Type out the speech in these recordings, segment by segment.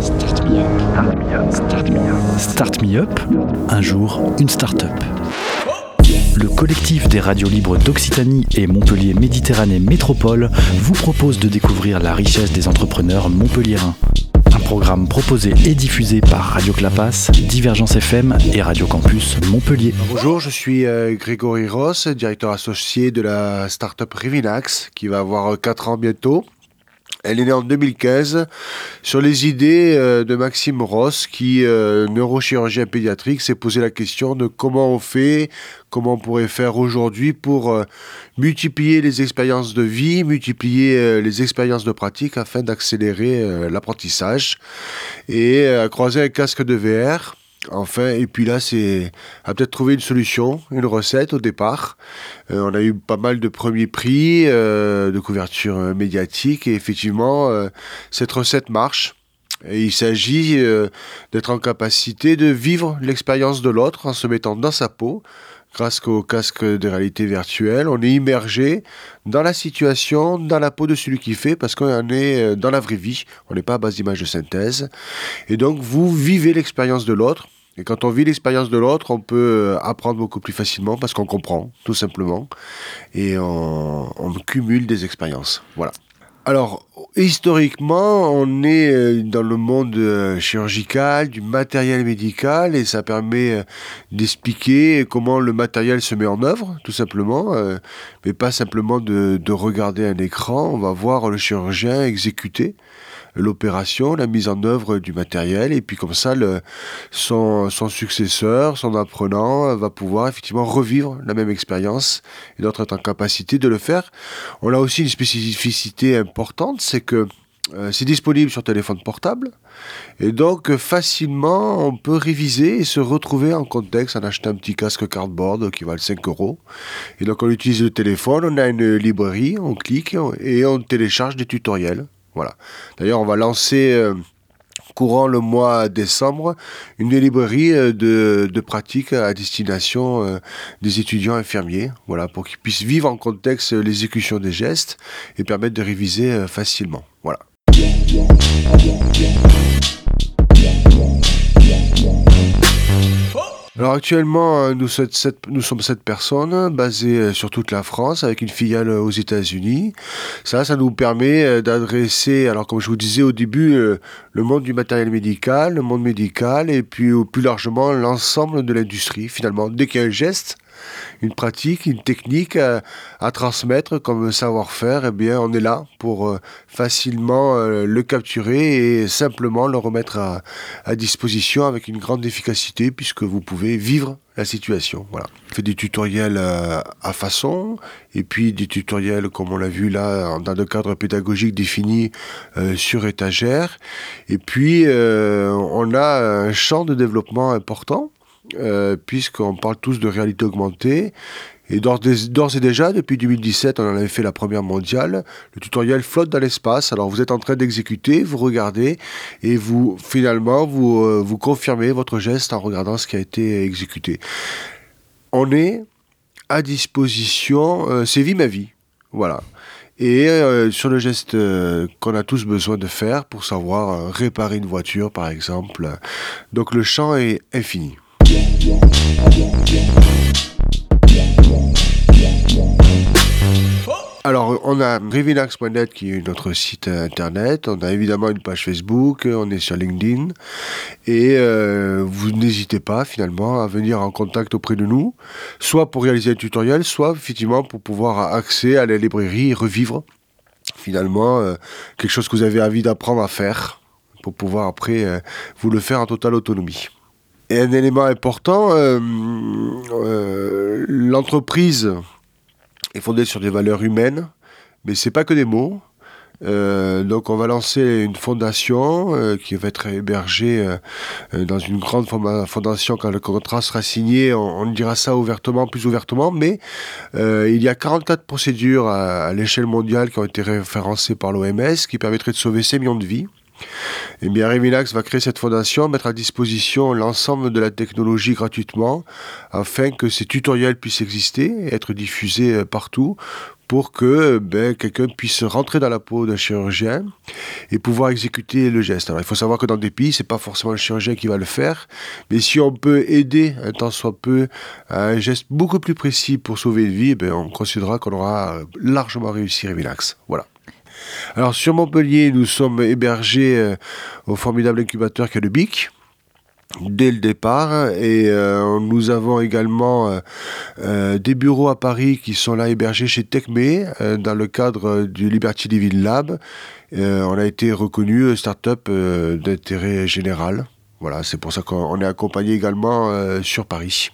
Start me up. Start me up. Un jour, une start-up. Le collectif des radios libres d'Occitanie et Montpellier Méditerranée Métropole vous propose de découvrir la richesse des entrepreneurs montpelliérains. Un programme proposé et diffusé par Radio Clapas, Divergence FM et Radio Campus Montpellier. Bonjour, je suis euh, Grégory Ross, directeur associé de la start-up Revinax, qui va avoir 4 ans bientôt. Elle est née en 2015 sur les idées euh, de Maxime Ross, qui, euh, neurochirurgien pédiatrique, s'est posé la question de comment on fait, comment on pourrait faire aujourd'hui pour euh, multiplier les expériences de vie, multiplier les expériences de pratique afin d'accélérer l'apprentissage. Et croiser un casque de VR Enfin, et puis là, c'est à peut-être trouver une solution, une recette au départ. Euh, on a eu pas mal de premiers prix, euh, de couverture euh, médiatique, et effectivement, cette recette marche. Et il s'agit d'être en capacité de vivre l'expérience de l'autre en se mettant dans sa peau, grâce au casque de réalité virtuelle. On est immergé dans la situation, dans la peau de celui qui fait, parce qu'on est dans la vraie vie. On n'est pas à base d'image de synthèse. Et donc, vous vivez l'expérience de l'autre et quand on vit l'expérience de l'autre, on peut euh, apprendre beaucoup plus facilement parce qu'on comprend, tout simplement. Et on, cumule des expériences. Voilà. Alors, historiquement, on est euh, dans le monde euh, chirurgical, du matériel médical, et ça permet d'expliquer comment le matériel se met en œuvre, tout simplement, mais pas simplement de, de regarder un écran. On va voir le chirurgien exécuter l'opération, la mise en œuvre du matériel, et puis comme ça, son, son, successeur, son apprenant, va pouvoir effectivement revivre la même expérience, et d'autres être en capacité de le faire. On a aussi une spécificité importante, c'est que euh, c'est disponible sur téléphone portable et donc facilement on peut réviser et se retrouver en contexte en achetant un petit casque cardboard qui valent 5 euros. Et donc on utilise le téléphone, on a une librairie, on clique et on télécharge des tutoriels. D'ailleurs, on va lancer euh, courant le mois décembre une librairie euh, de, de pratique à destination euh, des étudiants infirmiers, voilà, pour qu'ils puissent vivre en contexte l'exécution des gestes et permettre de réviser facilement. Voilà. Alors actuellement, euh, nous, sommes sept personnes basées euh, sur toute la France avec une filiale aux États-Unis. Ça, ça nous permet euh, d'adresser, alors comme je vous disais au début, le monde du matériel médical, le monde médical et puis plus largement l'ensemble de l'industrie. Finalement, dès qu'il y a un geste, une pratique, une technique à, transmettre comme savoir-faire, eh bien, on est là pour euh, facilement euh, le capturer et simplement le remettre à, disposition avec une grande efficacité puisque vous pouvez vivre la situation. Voilà. On fait des tutoriels euh, à façon et puis des tutoriels comme on l'a vu là dans le cadre pédagogique défini sur étagère. Et puis on a un champ de développement important euh, puisqu'on parle tous de réalité augmentée. Et d'ores et déjà, depuis 2017, on en avait fait la première mondiale. Le tutoriel flotte dans l'espace. Alors vous êtes en train d'exécuter, vous regardez, et vous finalement vous, euh, vous confirmez votre geste en regardant ce qui a été exécuté. On est à disposition, euh, c'est vie ma vie. Voilà. Et sur le geste qu'on a tous besoin de faire pour savoir réparer une voiture, par exemple. Donc le champ est infini. Alors, on a Revinax.net qui est notre site internet. On a évidemment une page Facebook. On est sur LinkedIn. Et euh, vous n'hésitez pas finalement à venir en contact auprès de nous, soit pour réaliser un tutoriel, soit effectivement pour pouvoir accéder à la librairie et revivre finalement euh, quelque chose que vous avez envie d'apprendre à faire pour pouvoir après euh, vous le faire en totale autonomie. Et un élément important, euh, euh, l'entreprise est fondée sur des valeurs humaines, mais c'est pas que des mots. Euh, donc on va lancer une fondation qui va être hébergée dans une grande fondation quand le contrat sera signé. On, dira ça ouvertement, plus ouvertement, mais il y a 44 procédures à, à l'échelle mondiale qui ont été référencées par l'OMS qui permettraient de sauver 6 millions de vies Eh bien, Remilax va créer cette fondation, mettre à disposition l'ensemble de la technologie gratuitement, afin que ces tutoriels puissent exister être diffusés euh, partout pour que ben, quelqu'un puisse rentrer dans la peau d'un chirurgien et pouvoir exécuter le geste. Alors, il faut savoir que dans des pays, c'est pas forcément le chirurgien qui va le faire, mais si on peut aider un temps soit peu à un geste beaucoup plus précis pour sauver une vie, ben, on considérera qu'on aura largement réussi Revilax. Voilà. Alors sur Montpellier, nous sommes hébergés euh, au formidable incubateur qu'est dès le départ et euh, nous avons également euh, des bureaux à Paris qui sont là hébergés chez Techme dans le cadre du Liberty Living Lab. on a été reconnu start-up d'intérêt général. Voilà, c'est pour ça qu'on est accompagné également sur Paris.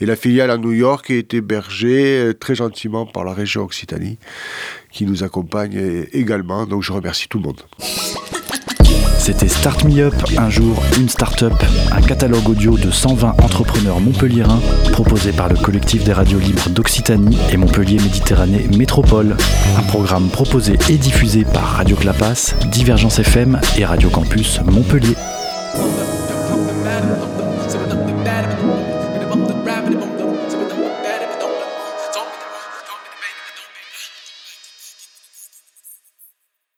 Et la filiale à New York est hébergée très gentiment par la région Occitanie qui nous accompagne également. Donc je remercie tout le monde. C'était Start Me Up, un jour, une start-up, un catalogue audio de 120 entrepreneurs montpelliérains proposé par le collectif des radios libres d'Occitanie et Montpellier Méditerranée Métropole. Un programme proposé et diffusé par Radio Clapas, Divergence FM et Radio Campus Montpellier.